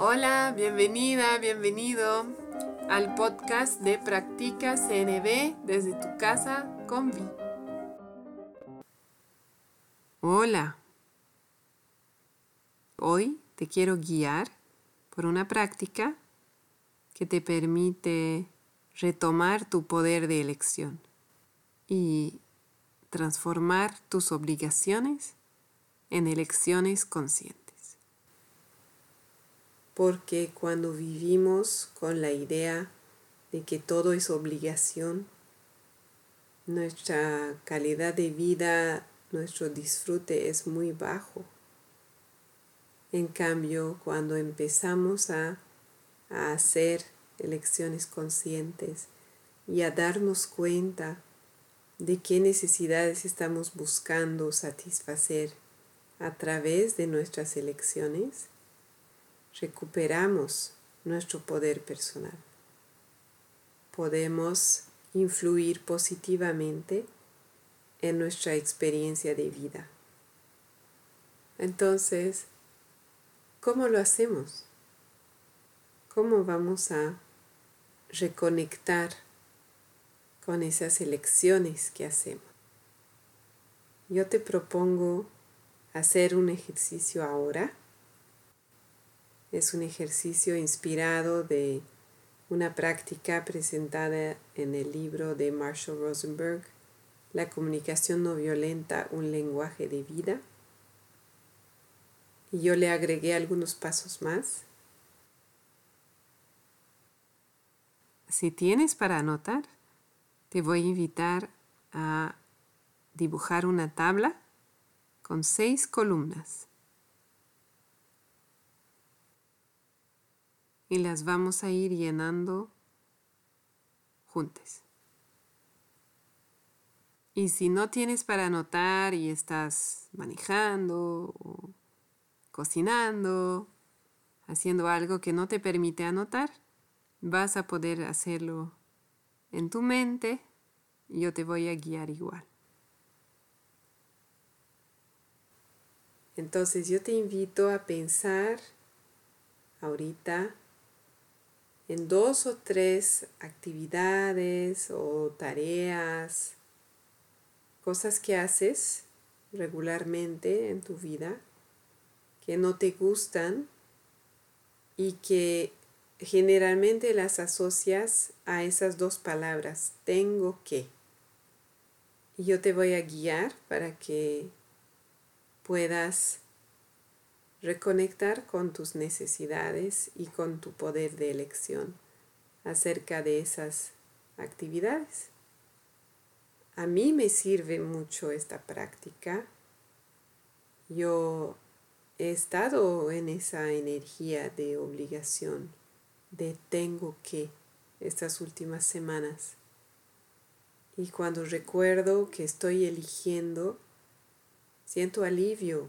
Hola, bienvenida, bienvenido al podcast de Practica CNB desde tu casa con Vi. Hola, hoy te quiero guiar por una práctica que te permite retomar tu poder de elección y transformar tus obligaciones en elecciones conscientes porque cuando vivimos con la idea de que todo es obligación, nuestra calidad de vida, nuestro disfrute es muy bajo. En cambio, cuando empezamos a, a hacer elecciones conscientes y a darnos cuenta de qué necesidades estamos buscando satisfacer a través de nuestras elecciones, recuperamos nuestro poder personal. Podemos influir positivamente en nuestra experiencia de vida. Entonces, ¿cómo lo hacemos? ¿Cómo vamos a reconectar con esas elecciones que hacemos? Yo te propongo hacer un ejercicio ahora es un ejercicio inspirado de una práctica presentada en el libro de Marshall Rosenberg, La comunicación no violenta, un lenguaje de vida. Y yo le agregué algunos pasos más. Si tienes para anotar, te voy a invitar a dibujar una tabla con seis columnas. Y las vamos a ir llenando juntas. Y si no tienes para anotar y estás manejando o cocinando, haciendo algo que no te permite anotar, vas a poder hacerlo en tu mente y yo te voy a guiar igual. Entonces yo te invito a pensar ahorita en dos o tres actividades o tareas, cosas que haces regularmente en tu vida que no te gustan y que generalmente las asocias a esas dos palabras, tengo que. Y yo te voy a guiar para que puedas reconectar con tus necesidades y con tu poder de elección acerca de esas actividades. A mí me sirve mucho esta práctica. Yo he estado en esa energía de obligación, de tengo que, estas últimas semanas. Y cuando recuerdo que estoy eligiendo, siento alivio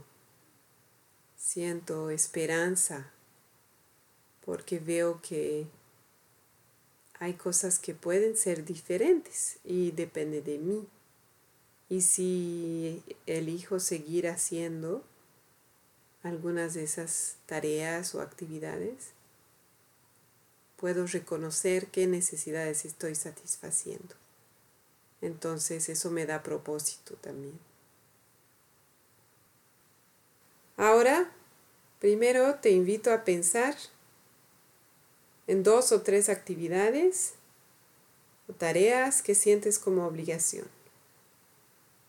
siento esperanza porque veo que hay cosas que pueden ser diferentes y depende de mí. Y si elijo seguir haciendo algunas de esas tareas o actividades, puedo reconocer qué necesidades estoy satisfaciendo. Entonces eso me da propósito también. Ahora, primero te invito a pensar en dos o tres actividades o tareas que sientes como obligación.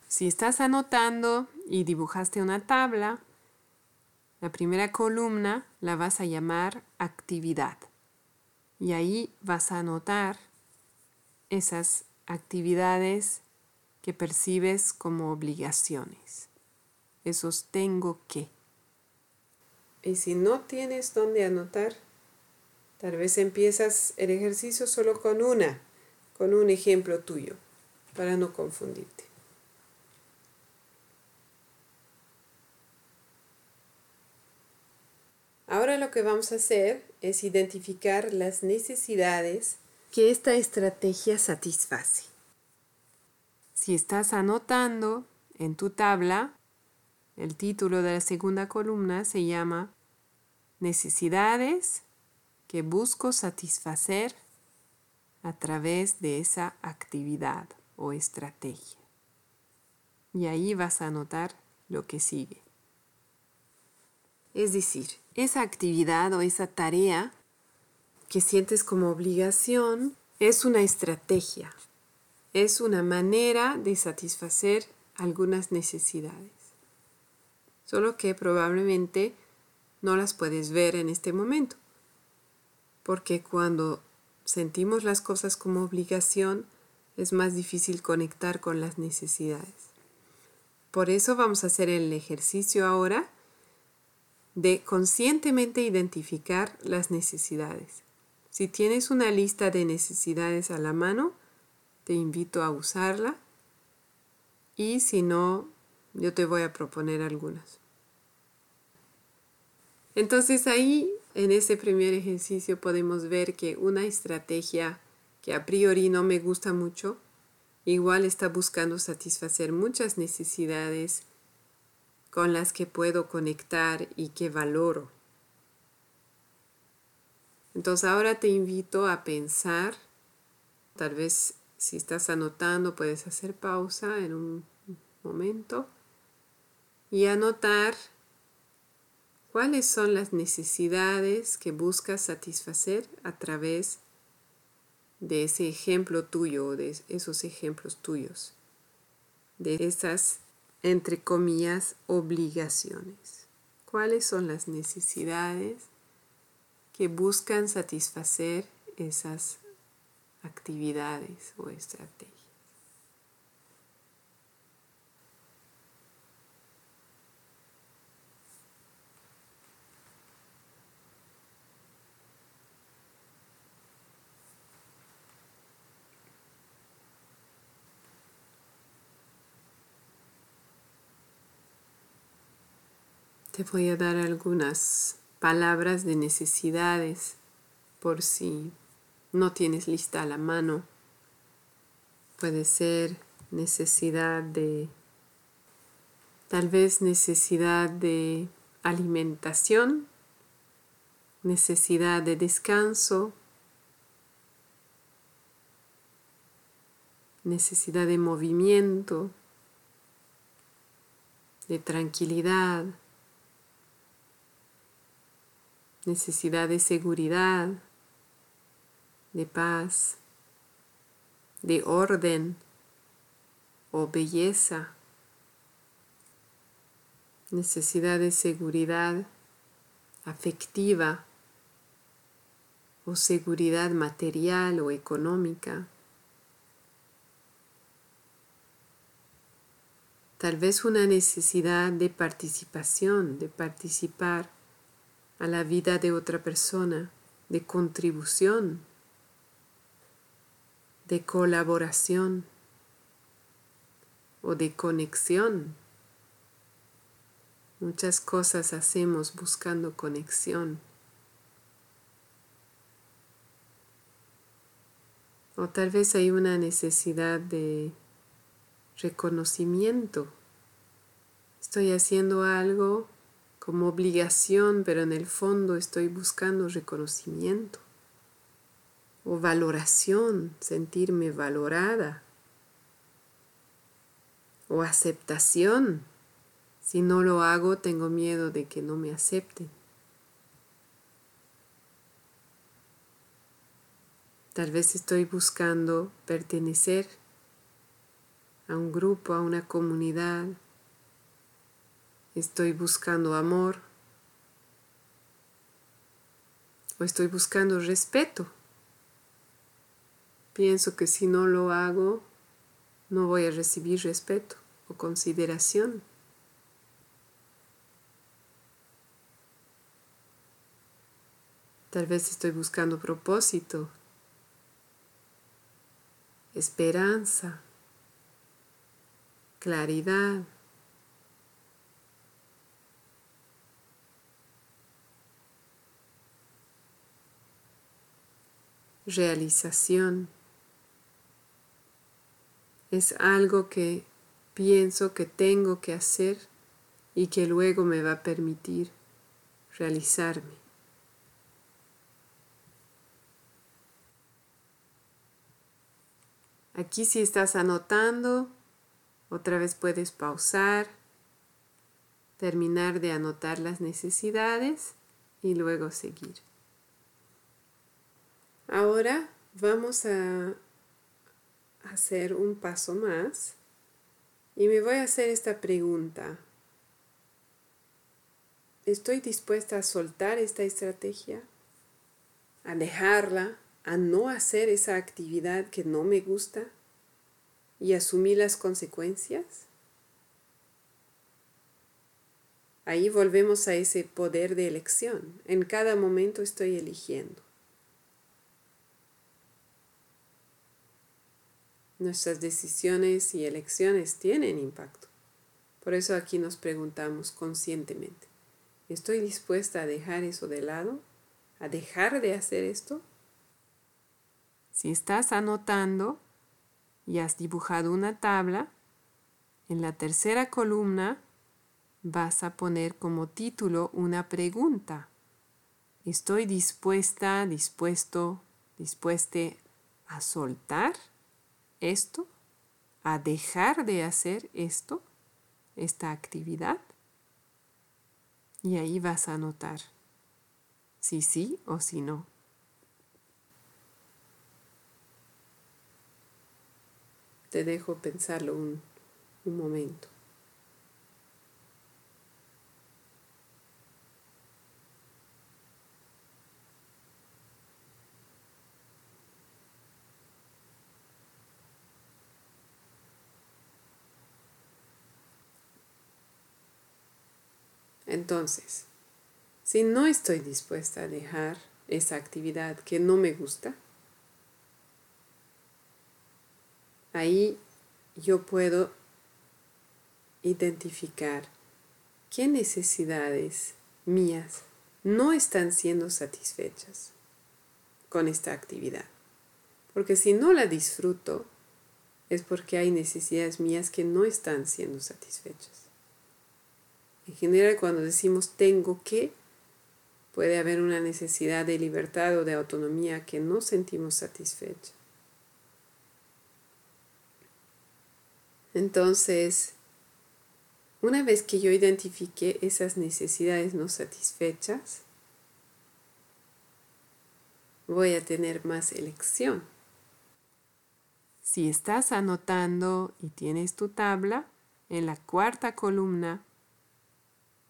Si estás anotando y dibujaste una tabla, la primera columna la vas a llamar actividad. Y ahí vas a anotar esas actividades que percibes como obligaciones. Esos tengo que. Y si no tienes dónde anotar, tal vez empiezas el ejercicio solo con una, con un ejemplo tuyo, para no confundirte. Ahora lo que vamos a hacer es identificar las necesidades que esta estrategia satisface. Si estás anotando en tu tabla, el título de la segunda columna se llama necesidades que busco satisfacer a través de esa actividad o estrategia. Y ahí vas a notar lo que sigue. Es decir, esa actividad o esa tarea que sientes como obligación es una estrategia, es una manera de satisfacer algunas necesidades. Solo que probablemente no las puedes ver en este momento, porque cuando sentimos las cosas como obligación es más difícil conectar con las necesidades. Por eso vamos a hacer el ejercicio ahora de conscientemente identificar las necesidades. Si tienes una lista de necesidades a la mano, te invito a usarla y si no, yo te voy a proponer algunas. Entonces ahí, en ese primer ejercicio, podemos ver que una estrategia que a priori no me gusta mucho, igual está buscando satisfacer muchas necesidades con las que puedo conectar y que valoro. Entonces ahora te invito a pensar, tal vez si estás anotando puedes hacer pausa en un momento y anotar cuáles son las necesidades que buscas satisfacer a través de ese ejemplo tuyo, de esos ejemplos tuyos, de esas, entre comillas, obligaciones. ¿Cuáles son las necesidades que buscan satisfacer esas actividades o estrategias? Te voy a dar algunas palabras de necesidades por si no tienes lista a la mano. Puede ser necesidad de, tal vez necesidad de alimentación, necesidad de descanso, necesidad de movimiento, de tranquilidad necesidad de seguridad, de paz, de orden o belleza, necesidad de seguridad afectiva o seguridad material o económica. Tal vez una necesidad de participación, de participar a la vida de otra persona, de contribución, de colaboración o de conexión. Muchas cosas hacemos buscando conexión. O tal vez hay una necesidad de reconocimiento. Estoy haciendo algo como obligación, pero en el fondo estoy buscando reconocimiento o valoración, sentirme valorada o aceptación. Si no lo hago, tengo miedo de que no me acepten. Tal vez estoy buscando pertenecer a un grupo, a una comunidad, Estoy buscando amor o estoy buscando respeto. Pienso que si no lo hago, no voy a recibir respeto o consideración. Tal vez estoy buscando propósito, esperanza, claridad. realización. Es algo que pienso que tengo que hacer y que luego me va a permitir realizarme. Aquí si estás anotando, otra vez puedes pausar, terminar de anotar las necesidades y luego seguir. Ahora vamos a hacer un paso más y me voy a hacer esta pregunta. ¿Estoy dispuesta a soltar esta estrategia? ¿A dejarla? ¿A no hacer esa actividad que no me gusta? ¿Y asumir las consecuencias? Ahí volvemos a ese poder de elección. En cada momento estoy eligiendo. Nuestras decisiones y elecciones tienen impacto. Por eso aquí nos preguntamos conscientemente, ¿estoy dispuesta a dejar eso de lado? ¿A dejar de hacer esto? Si estás anotando y has dibujado una tabla, en la tercera columna vas a poner como título una pregunta. ¿Estoy dispuesta, dispuesto, dispueste a soltar? Esto, a dejar de hacer esto, esta actividad. Y ahí vas a anotar si sí o si no. Te dejo pensarlo un, un momento. Entonces, si no estoy dispuesta a dejar esa actividad que no me gusta, ahí yo puedo identificar qué necesidades mías no están siendo satisfechas con esta actividad. Porque si no la disfruto, es porque hay necesidades mías que no están siendo satisfechas. En general, cuando decimos tengo que, puede haber una necesidad de libertad o de autonomía que no sentimos satisfecha. Entonces, una vez que yo identifique esas necesidades no satisfechas, voy a tener más elección. Si estás anotando y tienes tu tabla, en la cuarta columna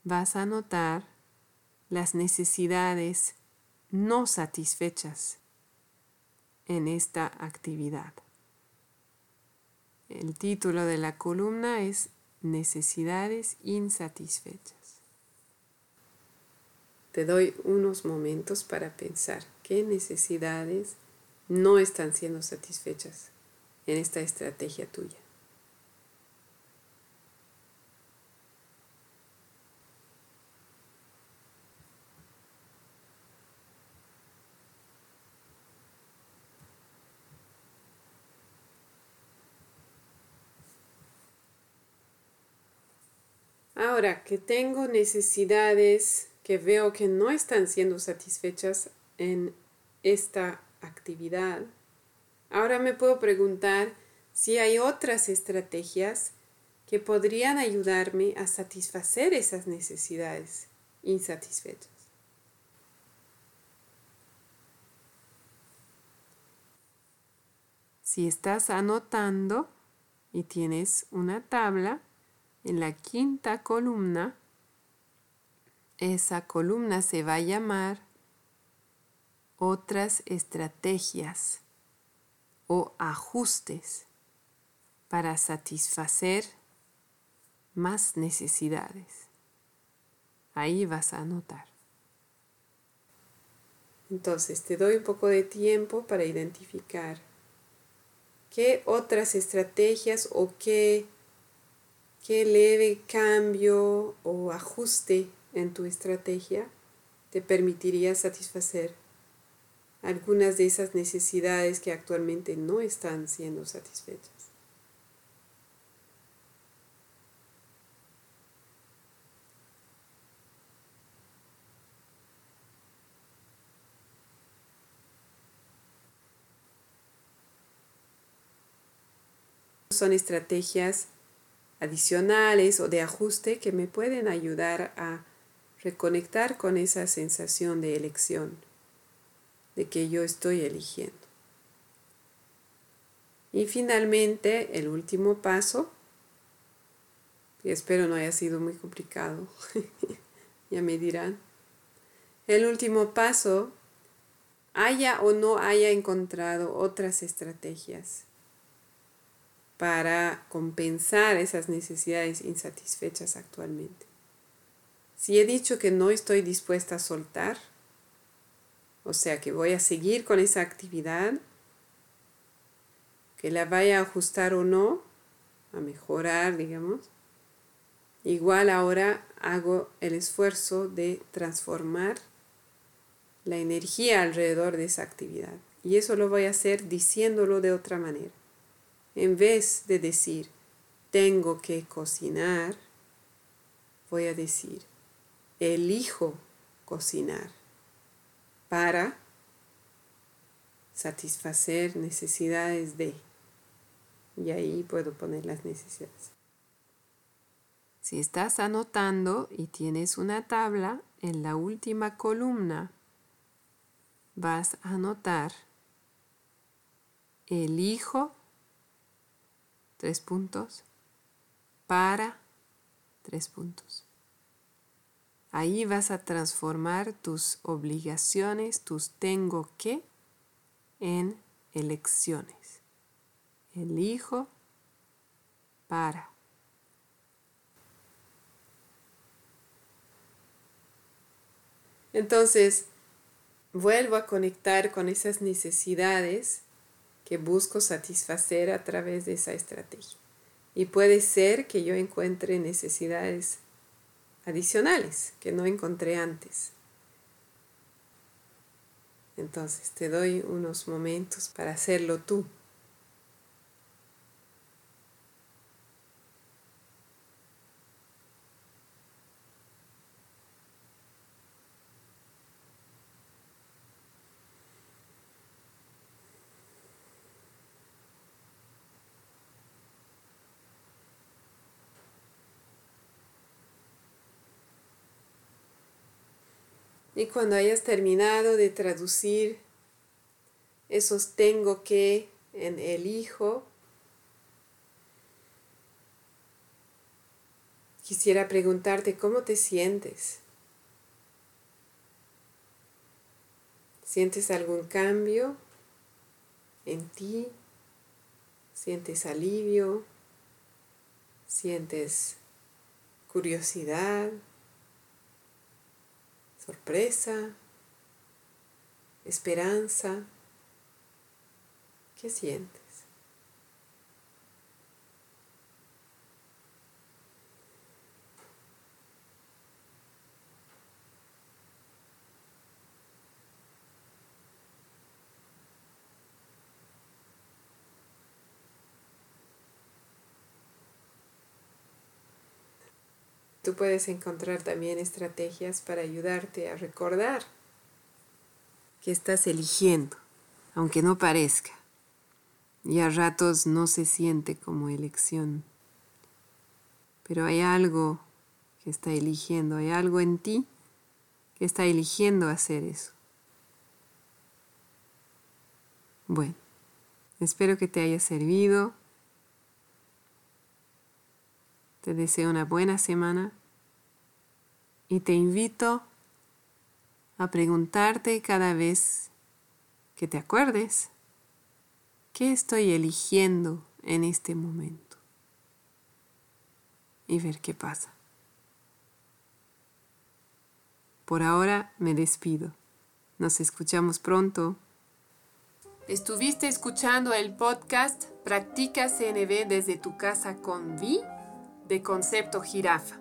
vas a notar las necesidades no satisfechas en esta actividad. El título de la columna es Necesidades insatisfechas. Te doy unos momentos para pensar qué necesidades no están siendo satisfechas en esta estrategia tuya. Ahora que tengo necesidades que veo que no están siendo satisfechas en esta actividad, ahora me puedo preguntar si hay otras estrategias que podrían ayudarme a satisfacer esas necesidades insatisfechas. Si estás anotando y tienes una tabla, en la quinta columna, esa columna se va a llamar otras estrategias o ajustes para satisfacer más necesidades. Ahí vas a anotar. Entonces te doy un poco de tiempo para identificar qué otras estrategias o qué qué leve cambio o ajuste en tu estrategia te permitiría satisfacer algunas de esas necesidades que actualmente no están siendo satisfechas. Son estrategias adicionales o de ajuste que me pueden ayudar a reconectar con esa sensación de elección, de que yo estoy eligiendo. Y finalmente, el último paso, y espero no haya sido muy complicado, ya me dirán, el último paso, haya o no haya encontrado otras estrategias para compensar esas necesidades insatisfechas actualmente. Si he dicho que no estoy dispuesta a soltar, o sea que voy a seguir con esa actividad, que la vaya a ajustar o no, a mejorar, digamos, igual ahora hago el esfuerzo de transformar la energía alrededor de esa actividad. Y eso lo voy a hacer diciéndolo de otra manera. En vez de decir, tengo que cocinar, voy a decir, elijo cocinar para satisfacer necesidades de. Y ahí puedo poner las necesidades. Si estás anotando y tienes una tabla, en la última columna vas a anotar elijo tres puntos para tres puntos. Ahí vas a transformar tus obligaciones, tus tengo que, en elecciones. Elijo para. Entonces, vuelvo a conectar con esas necesidades que busco satisfacer a través de esa estrategia. Y puede ser que yo encuentre necesidades adicionales que no encontré antes. Entonces te doy unos momentos para hacerlo tú. Y cuando hayas terminado de traducir esos tengo que en elijo, quisiera preguntarte cómo te sientes. ¿Sientes algún cambio en ti? ¿Sientes alivio? ¿Sientes curiosidad? Sorpresa, esperanza. ¿Qué sientes? Puedes encontrar también estrategias para ayudarte a recordar que estás eligiendo, aunque no parezca. Y a ratos no se siente como elección. Pero hay algo que está eligiendo, hay algo en ti que está eligiendo hacer eso. Bueno, espero que te haya servido. Te deseo una buena semana y te invito a preguntarte cada vez que te acuerdes qué estoy eligiendo en este momento y ver qué pasa. Por ahora me despido. Nos escuchamos pronto. Estuviste escuchando el podcast Practica CNB desde tu casa con Vi de Concepto Jirafa.